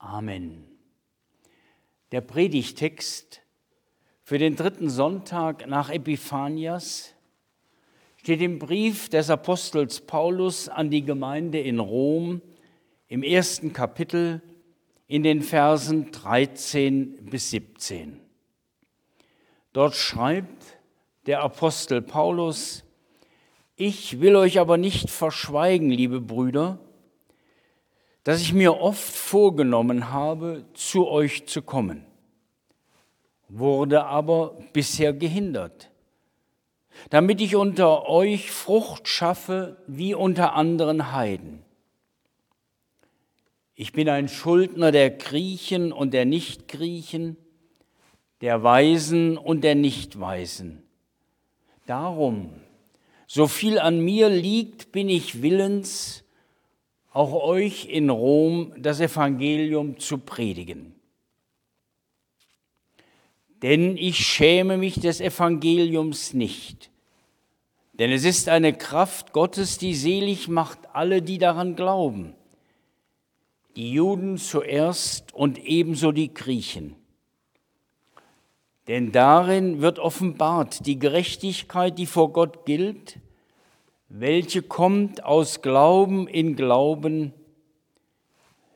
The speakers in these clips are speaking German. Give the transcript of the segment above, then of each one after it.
Amen. Der Predigtext für den dritten Sonntag nach Epiphanias steht im Brief des Apostels Paulus an die Gemeinde in Rom im ersten Kapitel in den Versen 13 bis 17. Dort schreibt der Apostel Paulus, ich will euch aber nicht verschweigen, liebe Brüder, dass ich mir oft vorgenommen habe, zu euch zu kommen, wurde aber bisher gehindert, damit ich unter euch Frucht schaffe wie unter anderen Heiden. Ich bin ein Schuldner der Griechen und der Nichtgriechen, der Weisen und der Nichtweisen. Darum, so viel an mir liegt, bin ich willens, auch euch in Rom das Evangelium zu predigen. Denn ich schäme mich des Evangeliums nicht, denn es ist eine Kraft Gottes, die selig macht alle, die daran glauben, die Juden zuerst und ebenso die Griechen. Denn darin wird offenbart die Gerechtigkeit, die vor Gott gilt, welche kommt aus Glauben in Glauben,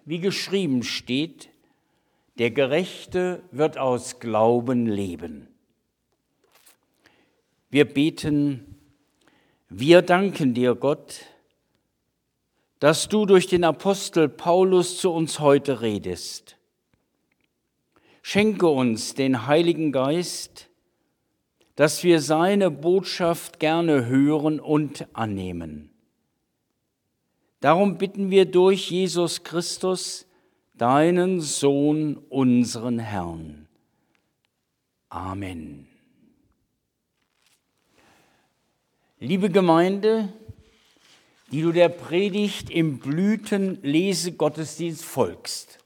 wie geschrieben steht, der Gerechte wird aus Glauben leben. Wir beten, wir danken dir, Gott, dass du durch den Apostel Paulus zu uns heute redest. Schenke uns den Heiligen Geist, dass wir seine Botschaft gerne hören und annehmen. Darum bitten wir durch Jesus Christus, deinen Sohn, unseren Herrn. Amen. Liebe Gemeinde, die du der Predigt im Blütenlesegottesdienst folgst,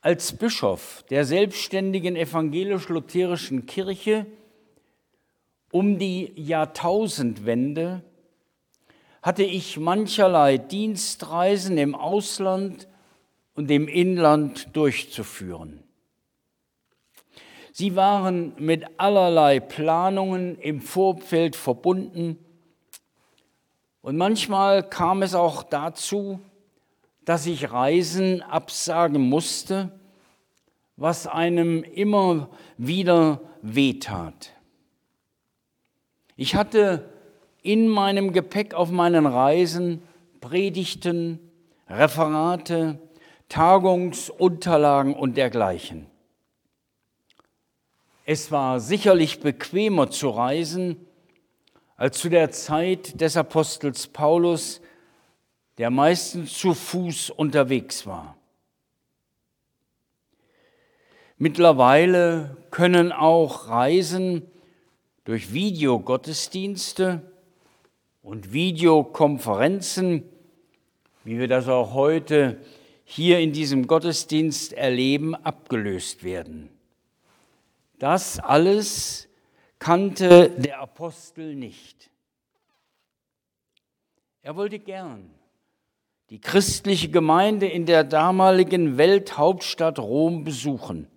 als Bischof der selbstständigen evangelisch-lutherischen Kirche um die Jahrtausendwende hatte ich mancherlei Dienstreisen im Ausland und im Inland durchzuführen. Sie waren mit allerlei Planungen im Vorfeld verbunden und manchmal kam es auch dazu, dass ich Reisen absagen musste, was einem immer wieder wehtat. Ich hatte in meinem Gepäck auf meinen Reisen Predigten, Referate, Tagungsunterlagen und dergleichen. Es war sicherlich bequemer zu reisen als zu der Zeit des Apostels Paulus, der meistens zu Fuß unterwegs war. Mittlerweile können auch Reisen durch Videogottesdienste und Videokonferenzen, wie wir das auch heute hier in diesem Gottesdienst erleben, abgelöst werden. Das alles kannte der Apostel nicht. Er wollte gern die christliche Gemeinde in der damaligen Welthauptstadt Rom besuchen.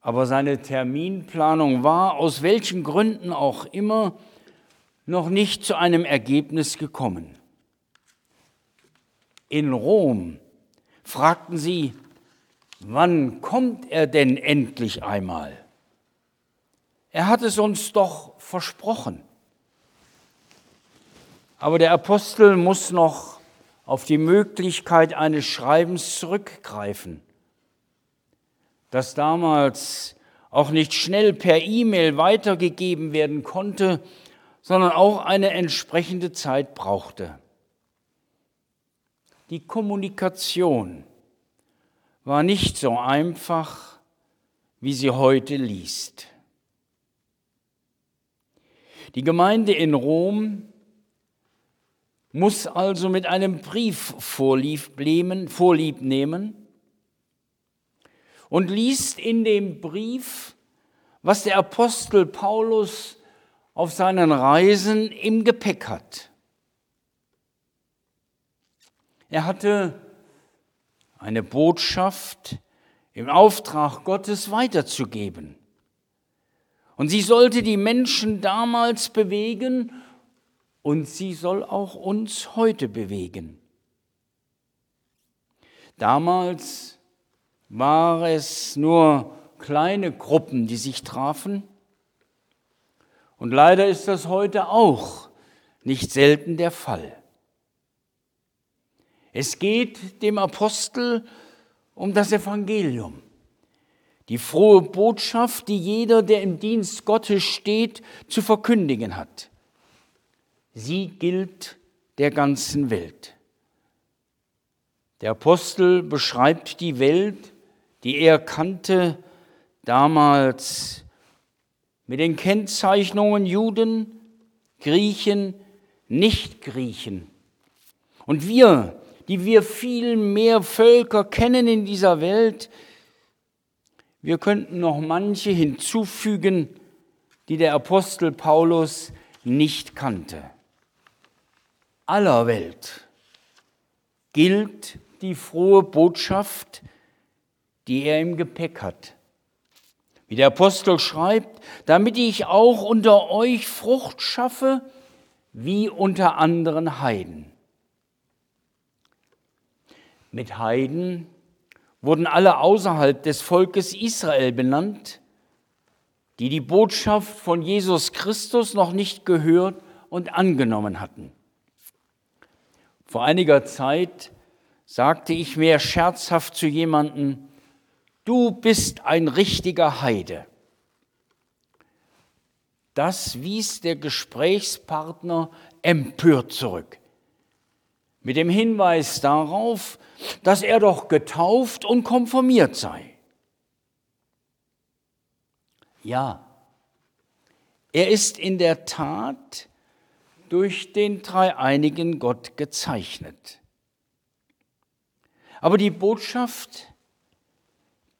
Aber seine Terminplanung war, aus welchen Gründen auch immer, noch nicht zu einem Ergebnis gekommen. In Rom fragten sie, wann kommt er denn endlich einmal? Er hat es uns doch versprochen. Aber der Apostel muss noch auf die Möglichkeit eines Schreibens zurückgreifen, das damals auch nicht schnell per E-Mail weitergegeben werden konnte, sondern auch eine entsprechende Zeit brauchte. die Kommunikation war nicht so einfach, wie sie heute liest. Die Gemeinde in Rom muss also mit einem Brief vorlieb nehmen und liest in dem Brief, was der Apostel Paulus auf seinen Reisen im Gepäck hat. Er hatte eine Botschaft im Auftrag Gottes weiterzugeben. Und sie sollte die Menschen damals bewegen und sie soll auch uns heute bewegen. Damals war es nur kleine Gruppen, die sich trafen. Und leider ist das heute auch nicht selten der Fall. Es geht dem Apostel um das Evangelium. Die frohe Botschaft, die jeder, der im Dienst Gottes steht, zu verkündigen hat. Sie gilt der ganzen Welt. Der Apostel beschreibt die Welt, die er kannte, damals mit den Kennzeichnungen Juden, Griechen, Nicht-Griechen. Und wir, die wir viel mehr Völker kennen in dieser Welt, wir könnten noch manche hinzufügen, die der Apostel Paulus nicht kannte. Aller Welt gilt die frohe Botschaft, die er im Gepäck hat. Wie der Apostel schreibt, damit ich auch unter euch Frucht schaffe, wie unter anderen Heiden. Mit Heiden wurden alle außerhalb des Volkes Israel benannt, die die Botschaft von Jesus Christus noch nicht gehört und angenommen hatten. Vor einiger Zeit sagte ich mir scherzhaft zu jemandem, du bist ein richtiger Heide. Das wies der Gesprächspartner empört zurück. Mit dem Hinweis darauf, dass er doch getauft und konformiert sei. Ja, er ist in der Tat durch den dreieinigen Gott gezeichnet. Aber die Botschaft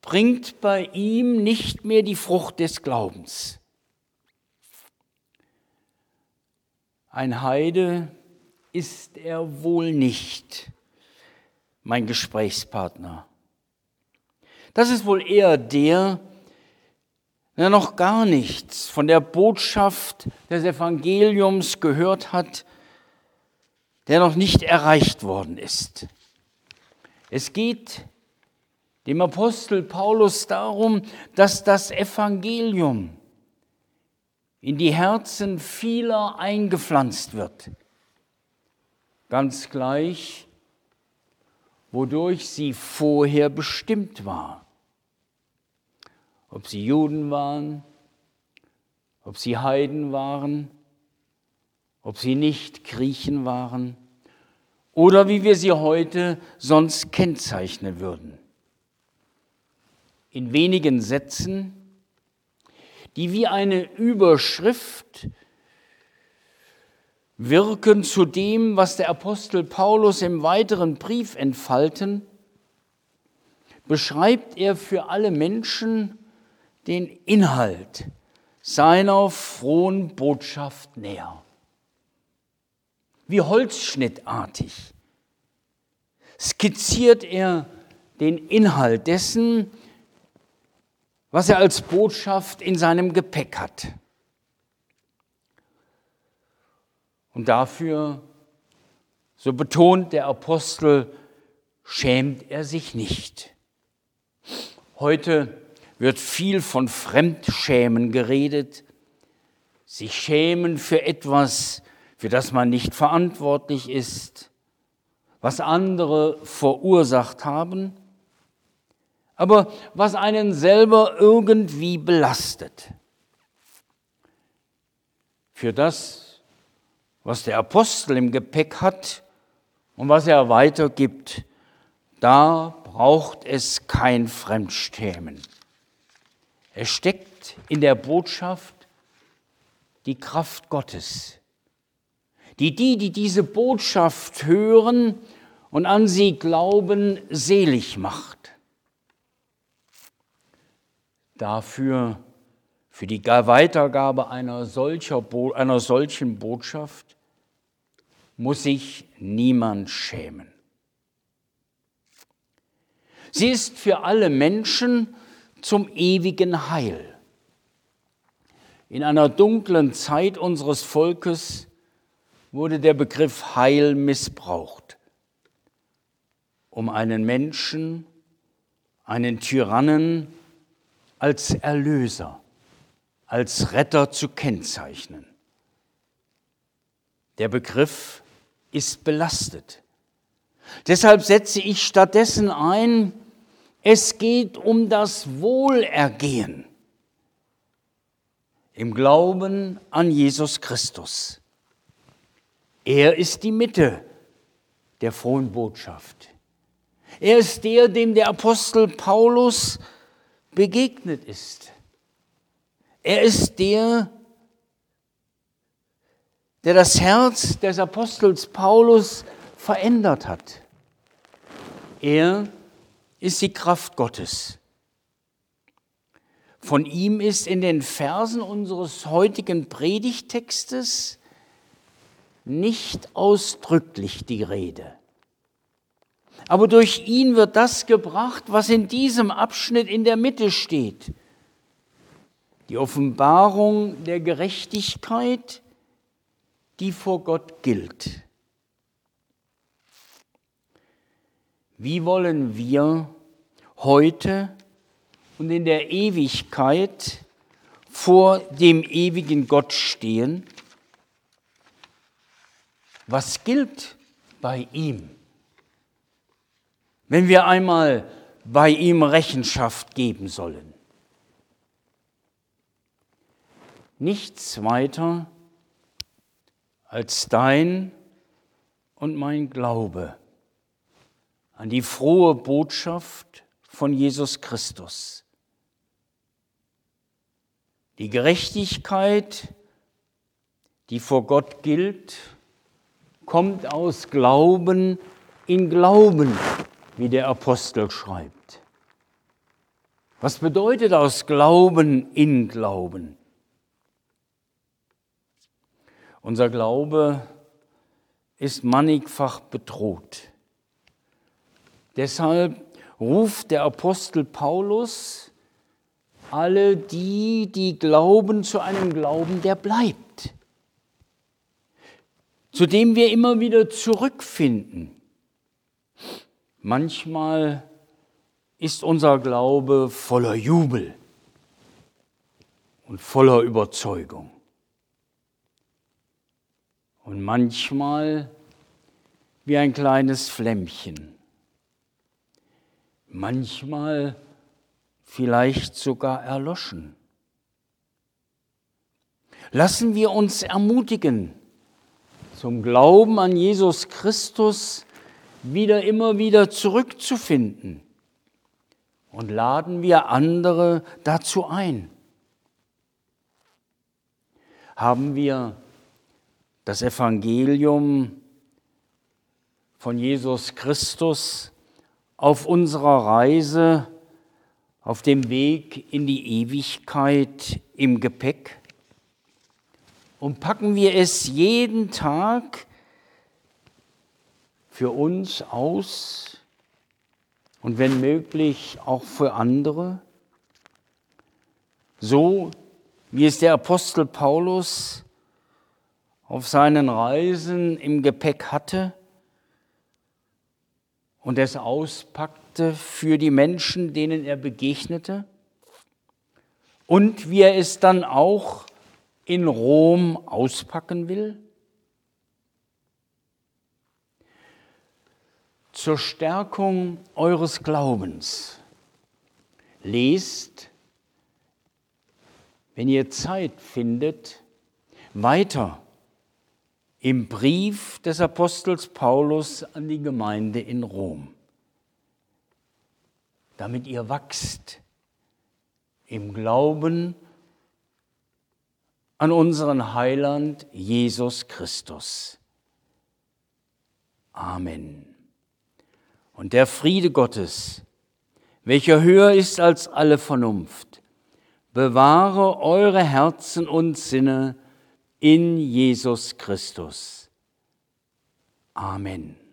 bringt bei ihm nicht mehr die Frucht des Glaubens. Ein Heide ist er wohl nicht mein Gesprächspartner. Das ist wohl eher der, der noch gar nichts von der Botschaft des Evangeliums gehört hat, der noch nicht erreicht worden ist. Es geht dem Apostel Paulus darum, dass das Evangelium in die Herzen vieler eingepflanzt wird. Ganz gleich, wodurch sie vorher bestimmt war. Ob sie Juden waren, ob sie Heiden waren, ob sie nicht Griechen waren oder wie wir sie heute sonst kennzeichnen würden. In wenigen Sätzen, die wie eine Überschrift wirken zu dem, was der Apostel Paulus im weiteren Brief entfalten, beschreibt er für alle Menschen den Inhalt seiner frohen Botschaft näher. Wie holzschnittartig skizziert er den Inhalt dessen, was er als Botschaft in seinem Gepäck hat. Und dafür, so betont der Apostel, schämt er sich nicht. Heute wird viel von Fremdschämen geredet, sich schämen für etwas, für das man nicht verantwortlich ist, was andere verursacht haben, aber was einen selber irgendwie belastet. Für das was der Apostel im Gepäck hat, Und was er weitergibt, da braucht es kein Fremdstämen. Es steckt in der Botschaft die Kraft Gottes, die die, die diese Botschaft hören und an sie glauben, selig macht. Dafür, für die Weitergabe einer, solcher, einer solchen Botschaft, muss sich niemand schämen. Sie ist für alle Menschen zum ewigen Heil. In einer dunklen Zeit unseres Volkes wurde der Begriff Heil missbraucht, um einen Menschen, einen Tyrannen als Erlöser, als Retter zu kennzeichnen. Der Begriff ist belastet. Deshalb setze ich stattdessen ein, es geht um das Wohlergehen im Glauben an Jesus Christus. Er ist die Mitte der frohen Botschaft. Er ist der, dem der Apostel Paulus begegnet ist. Er ist der, der das Herz des Apostels Paulus verändert hat. Er ist die Kraft Gottes. Von ihm ist in den Versen unseres heutigen Predigtextes nicht ausdrücklich die Rede. Aber durch ihn wird das gebracht, was in diesem Abschnitt in der Mitte steht. Die Offenbarung der Gerechtigkeit, die vor Gott gilt. Wie wollen wir heute und in der Ewigkeit vor dem ewigen Gott stehen? Was gilt bei ihm? Wenn wir einmal bei ihm Rechenschaft geben sollen. Nichts weiter als dein und mein Glaube an die frohe Botschaft von Jesus Christus. Die Gerechtigkeit, die vor Gott gilt, kommt aus Glauben in Glauben, wie der Apostel schreibt. Was bedeutet aus Glauben in Glauben? Unser Glaube ist mannigfach bedroht. Deshalb ruft der Apostel Paulus alle die, die glauben, zu einem Glauben, der bleibt, zu dem wir immer wieder zurückfinden. Manchmal ist unser Glaube voller Jubel und voller Überzeugung. Und manchmal wie ein kleines Flämmchen manchmal vielleicht sogar erloschen. Lassen wir uns ermutigen, zum Glauben an Jesus Christus wieder immer wieder zurückzufinden und laden wir andere dazu ein. Haben wir das Evangelium von Jesus Christus auf unserer Reise, auf dem Weg in die Ewigkeit im Gepäck? Und packen wir es jeden Tag für uns aus und wenn möglich auch für andere? So wie es der Apostel Paulus auf seinen Reisen im Gepäck hatte? Und es auspackte für die Menschen, denen er begegnete und wie er es dann auch in Rom auspacken will? Zur Stärkung eures Glaubens lest, wenn ihr Zeit findet, weiter im Brief des Apostels Paulus an die Gemeinde in Rom, damit ihr wachst im Glauben an unseren Heiland Jesus Christus. Amen. Und der Friede Gottes, welcher höher ist als alle Vernunft, bewahre eure Herzen und Sinne in Jesus Christus. Amen.